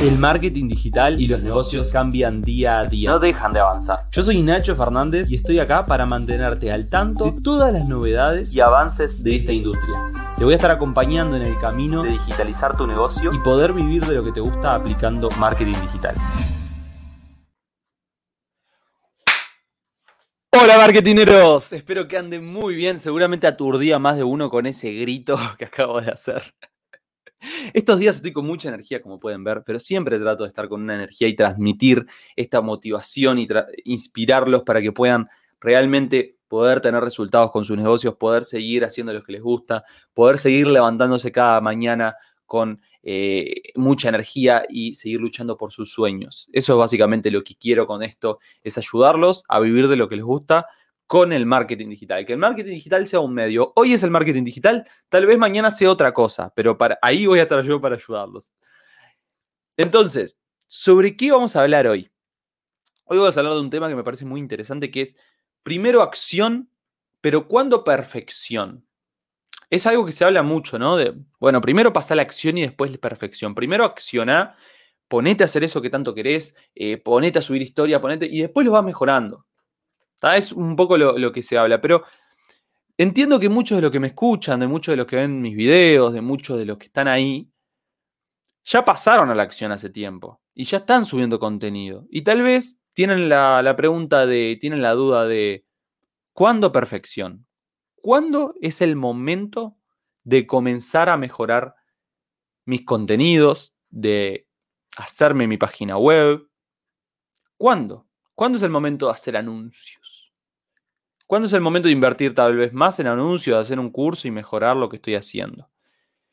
El marketing digital y los negocios cambian día a día. No dejan de avanzar. Yo soy Nacho Fernández y estoy acá para mantenerte al tanto de todas las novedades Y avances de esta industria. Te voy a estar acompañando en el camino de digitalizar tu negocio y poder vivir de lo que te gusta aplicando marketing digital. Hola marketineros, espero que anden muy bien, seguramente aturdía más de uno con ese grito que acabo de hacer. Estos días estoy con mucha energía, como pueden ver, pero siempre trato de estar con una energía y transmitir esta motivación y inspirarlos para que puedan realmente poder tener resultados con sus negocios, poder seguir haciendo lo que les gusta, poder seguir levantándose cada mañana con eh, mucha energía y seguir luchando por sus sueños. Eso es básicamente lo que quiero con esto, es ayudarlos a vivir de lo que les gusta con el marketing digital. Que el marketing digital sea un medio. Hoy es el marketing digital, tal vez mañana sea otra cosa, pero para, ahí voy a estar yo para ayudarlos. Entonces, ¿sobre qué vamos a hablar hoy? Hoy vamos a hablar de un tema que me parece muy interesante, que es primero acción, pero ¿cuándo perfección? Es algo que se habla mucho, ¿no? De, bueno, primero pasa la acción y después la perfección. Primero acciona, ponete a hacer eso que tanto querés, eh, ponete a subir historia, ponete, y después lo vas mejorando. Es un poco lo, que se habla, pero entiendo que muchos de los que me escuchan, de muchos de los que ven mis videos, de muchos de los que están ahí, ya pasaron a la acción hace tiempo y ya están subiendo contenido. Y tal vez tienen la, la pregunta de, tienen la duda de, ¿cuándo perfección? ¿Cuándo es el momento de comenzar a mejorar mis contenidos, de hacerme mi página web? ¿Cuándo? ¿Cuándo es el momento de hacer anuncios? ¿Cuándo es el momento de invertir tal vez más en anuncios, de hacer un curso y mejorar lo que estoy haciendo?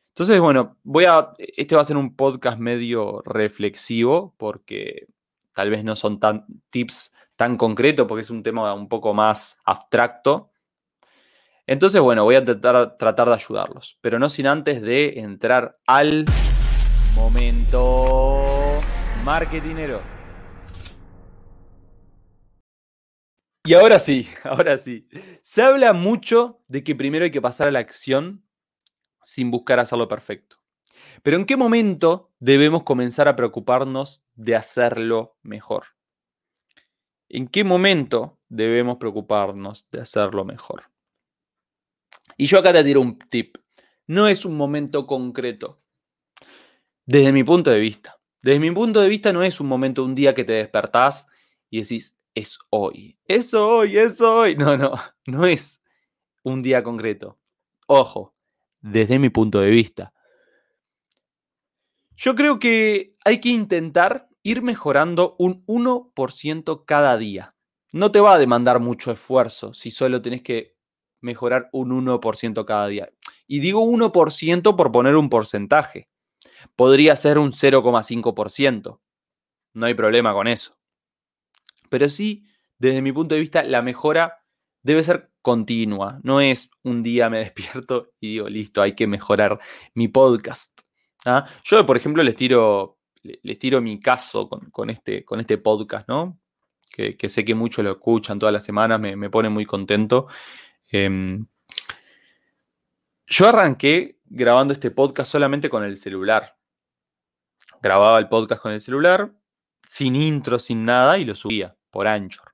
Entonces, bueno, voy a. Este va a ser un podcast medio reflexivo, porque tal vez no son tan tips tan concretos, porque es un tema un poco más abstracto. Entonces, bueno, voy a tratar, tratar de ayudarlos, pero no sin antes de entrar al momento marketinero. Y ahora sí, ahora sí. Se habla mucho de que primero hay que pasar a la acción sin buscar hacerlo perfecto. Pero ¿en qué momento debemos comenzar a preocuparnos de hacerlo mejor? ¿En qué momento debemos preocuparnos de hacerlo mejor? Y yo acá te tiro un tip. No es un momento concreto. Desde mi punto de vista. Desde mi punto de vista no es un momento, un día que te despertás y decís, es hoy. Es hoy, es hoy. No, no, no es un día concreto. Ojo, desde mi punto de vista. Yo creo que hay que intentar ir mejorando un 1% cada día. No te va a demandar mucho esfuerzo si solo tenés que mejorar un 1% cada día. Y digo 1% por poner un porcentaje. Podría ser un 0,5%. No hay problema con eso. Pero sí, desde mi punto de vista, la mejora debe ser continua. No es un día me despierto y digo, listo, hay que mejorar mi podcast. ¿ah? Yo, por ejemplo, les tiro, les tiro mi caso con, este, con este podcast, ¿no? Que, sé que muchos lo escuchan todas las semanas, me, pone muy contento. Em, yo arranqué grabando este podcast solamente con el celular. Grababa el podcast con el celular, sin intro, sin nada, y lo subía por Anchor,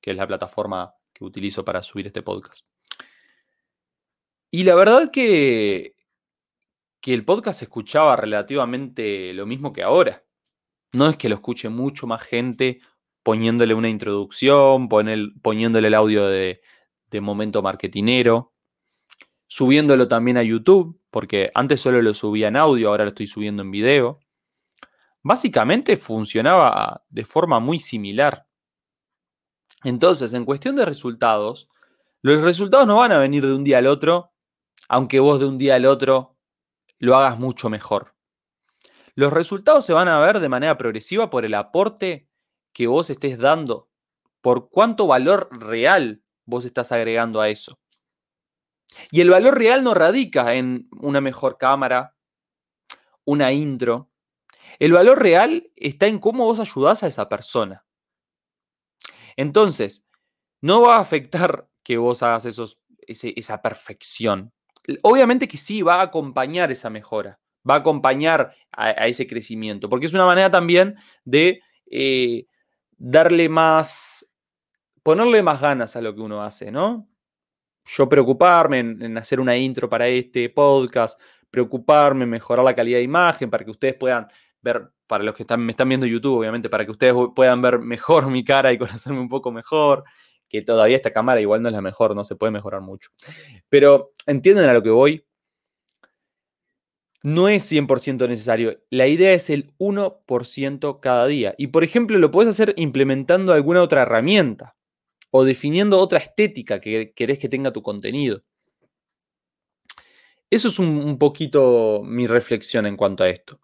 que es la plataforma que utilizo para subir este podcast. Y la verdad que, que el podcast se escuchaba relativamente lo mismo que ahora. No es que lo escuche mucho más gente poniéndole una introducción, poniéndole el audio de, de momento marketinero, subiéndolo también a YouTube, porque antes solo lo subía en audio, ahora lo estoy subiendo en video. Básicamente funcionaba de forma muy similar. Entonces, en cuestión de resultados, los resultados no van a venir de un día al otro, aunque vos de un día al otro lo hagas mucho mejor. Los resultados se van a ver de manera progresiva por el aporte que vos estés dando, por cuánto valor real vos estás agregando a eso. Y el valor real no radica en una mejor cámara, una intro. El valor real está en cómo vos ayudás a esa persona. Entonces, no va a afectar que vos hagas esa perfección. Obviamente que sí, va a acompañar esa mejora. va a acompañar a, a ese crecimiento, porque es una manera también de eh, darle más, ponerle más ganas a lo que uno hace, ¿no? Yo preocuparme en, en hacer una intro para este podcast, preocuparme en mejorar la calidad de imagen para que ustedes puedan para los que están, me están viendo YouTube, obviamente, para que ustedes puedan ver mejor mi cara y conocerme un poco mejor, que todavía esta cámara igual no es la mejor, no se puede mejorar mucho. Pero entienden a lo que voy. No es 100% necesario. La idea es el 1% cada día. Y por ejemplo, lo puedes hacer implementando alguna otra herramienta o definiendo otra estética que querés que tenga tu contenido. Eso es un poquito mi reflexión en cuanto a esto.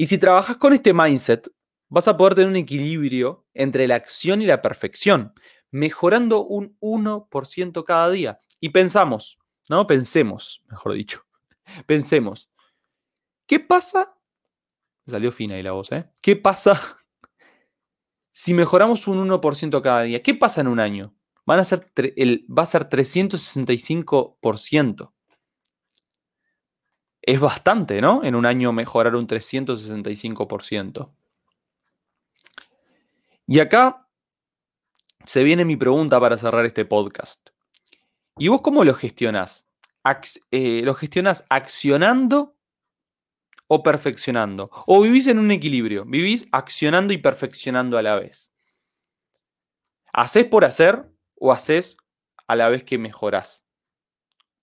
Y si trabajas con este mindset, vas a poder tener un equilibrio entre la acción y la perfección, mejorando un 1% cada día. Y pensamos, ¿no? Pensemos, mejor dicho. Pensemos, ¿qué pasa? Salió fina ahí la voz, ¿eh? ¿Qué pasa si mejoramos un 1% cada día? ¿Qué pasa en un año? Van a ser va a ser 365% es bastante, ¿no? En un año mejorar un 365%. Y acá se viene mi pregunta para cerrar este podcast. ¿Y vos cómo lo gestionás? Eh, ¿Lo gestionás accionando o perfeccionando? ¿O vivís en un equilibrio? ¿Vivís accionando y perfeccionando a la vez? ¿Hacés por hacer o haces a la vez que mejorás?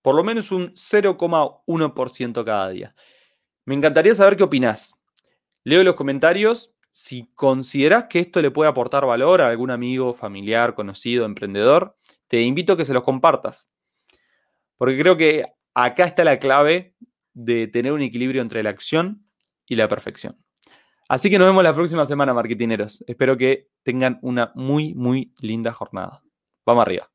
Por lo menos un 0,1% cada día. Me encantaría saber qué opinás. Leo los comentarios. Si considerás que esto le puede aportar valor a algún amigo, familiar, conocido, emprendedor, te invito a que se los compartas. Porque creo que acá está la clave de tener un equilibrio entre la acción y la perfección. Así que nos vemos la próxima semana, marketineros. Espero que tengan una muy, muy linda jornada. Vamos arriba.